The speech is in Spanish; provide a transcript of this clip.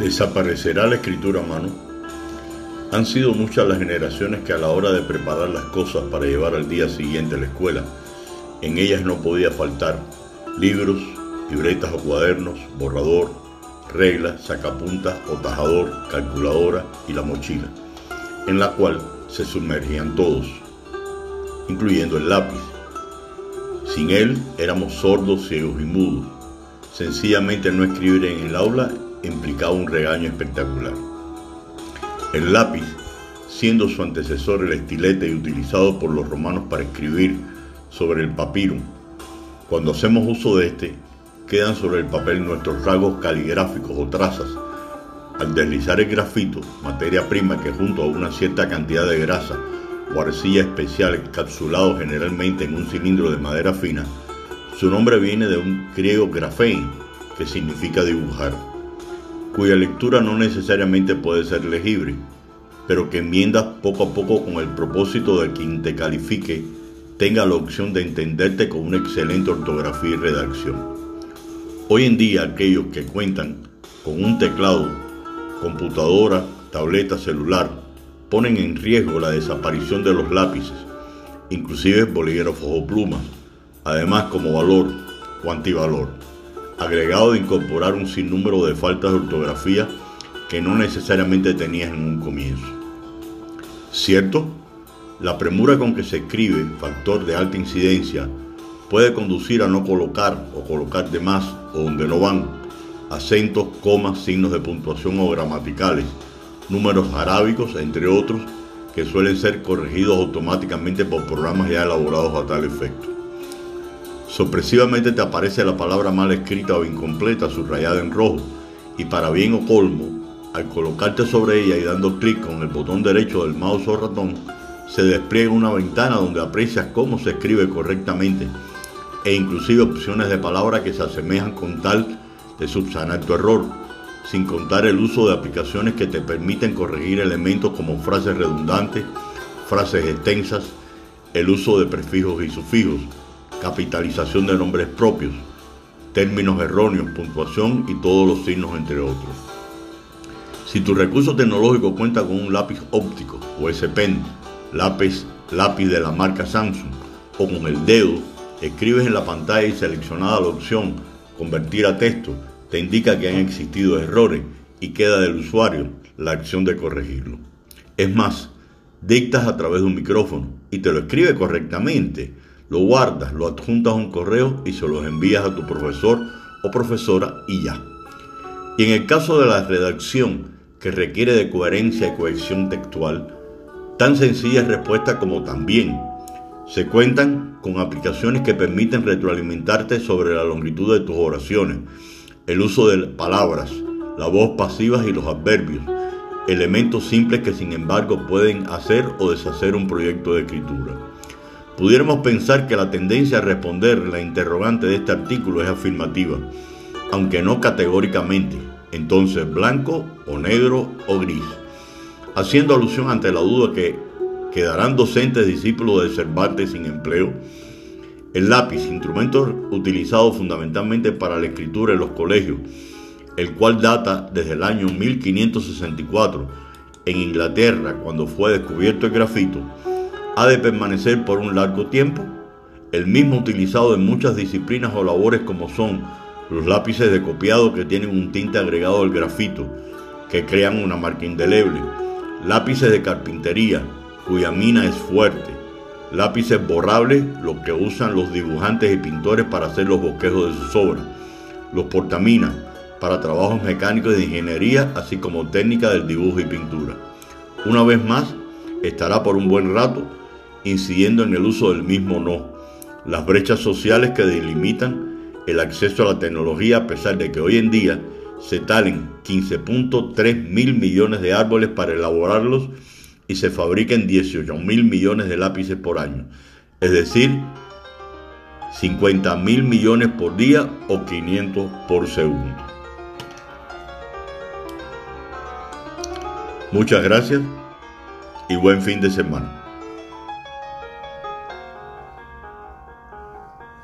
¿Desaparecerá la escritura a mano? Han sido muchas las generaciones que a la hora de preparar las cosas para llevar al día siguiente a la escuela, en ellas no podía faltar libros, libretas o cuadernos, borrador, reglas, sacapuntas o tajador, calculadora y la mochila, en la cual se sumergían todos, incluyendo el lápiz. Sin él éramos sordos, ciegos y mudos. Sencillamente no escribir en el aula implicaba un regaño espectacular. El lápiz, siendo su antecesor el estilete y utilizado por los romanos para escribir sobre el papiro, cuando hacemos uso de este, quedan sobre el papel nuestros rasgos caligráficos o trazas. Al deslizar el grafito, materia prima que junto a una cierta cantidad de grasa o arcilla especial encapsulado generalmente en un cilindro de madera fina, su nombre viene de un griego grafein, que significa dibujar cuya lectura no necesariamente puede ser legible, pero que enmiendas poco a poco con el propósito de quien te califique tenga la opción de entenderte con una excelente ortografía y redacción. Hoy en día aquellos que cuentan con un teclado, computadora, tableta, celular, ponen en riesgo la desaparición de los lápices, inclusive bolígrafos o plumas, además como valor o antivalor agregado de incorporar un sinnúmero de faltas de ortografía que no necesariamente tenías en un comienzo. ¿Cierto? La premura con que se escribe, factor de alta incidencia, puede conducir a no colocar o colocar de más o donde no van acentos, comas, signos de puntuación o gramaticales, números arábicos, entre otros, que suelen ser corregidos automáticamente por programas ya elaborados a tal efecto. Sorpresivamente te aparece la palabra mal escrita o incompleta subrayada en rojo. Y para bien o colmo, al colocarte sobre ella y dando clic con el botón derecho del mouse o ratón, se despliega una ventana donde aprecias cómo se escribe correctamente e inclusive opciones de palabra que se asemejan con tal de subsanar tu error, sin contar el uso de aplicaciones que te permiten corregir elementos como frases redundantes, frases extensas, el uso de prefijos y sufijos, capitalización de nombres propios, términos erróneos, puntuación y todos los signos entre otros. Si tu recurso tecnológico cuenta con un lápiz óptico o S Pen, lápiz, lápiz de la marca Samsung o con el dedo, escribes en la pantalla y seleccionada la opción convertir a texto, te indica que han existido errores y queda del usuario la acción de corregirlo. Es más, dictas a través de un micrófono y te lo escribe correctamente lo guardas, lo adjuntas a un correo y se los envías a tu profesor o profesora y ya. Y en el caso de la redacción, que requiere de coherencia y cohesión textual, tan sencilla respuesta como también. Se cuentan con aplicaciones que permiten retroalimentarte sobre la longitud de tus oraciones, el uso de palabras, la voz pasivas y los adverbios, elementos simples que sin embargo pueden hacer o deshacer un proyecto de escritura. Pudiéramos pensar que la tendencia a responder la interrogante de este artículo es afirmativa, aunque no categóricamente, entonces blanco o negro o gris, haciendo alusión ante la duda que quedarán docentes discípulos de Cervantes sin empleo. El lápiz, instrumento utilizado fundamentalmente para la escritura en los colegios, el cual data desde el año 1564 en Inglaterra cuando fue descubierto el grafito, ha de permanecer por un largo tiempo, el mismo utilizado en muchas disciplinas o labores como son los lápices de copiado que tienen un tinte agregado al grafito, que crean una marca indeleble, lápices de carpintería, cuya mina es fuerte, lápices borrables, los que usan los dibujantes y pintores para hacer los bosquejos de sus obras, los portaminas, para trabajos mecánicos de ingeniería, así como técnica del dibujo y pintura. Una vez más, estará por un buen rato incidiendo en el uso del mismo no, las brechas sociales que delimitan el acceso a la tecnología a pesar de que hoy en día se talen 15.3 mil millones de árboles para elaborarlos y se fabriquen 18 mil millones de lápices por año, es decir, 50 mil millones por día o 500 por segundo. Muchas gracias y buen fin de semana.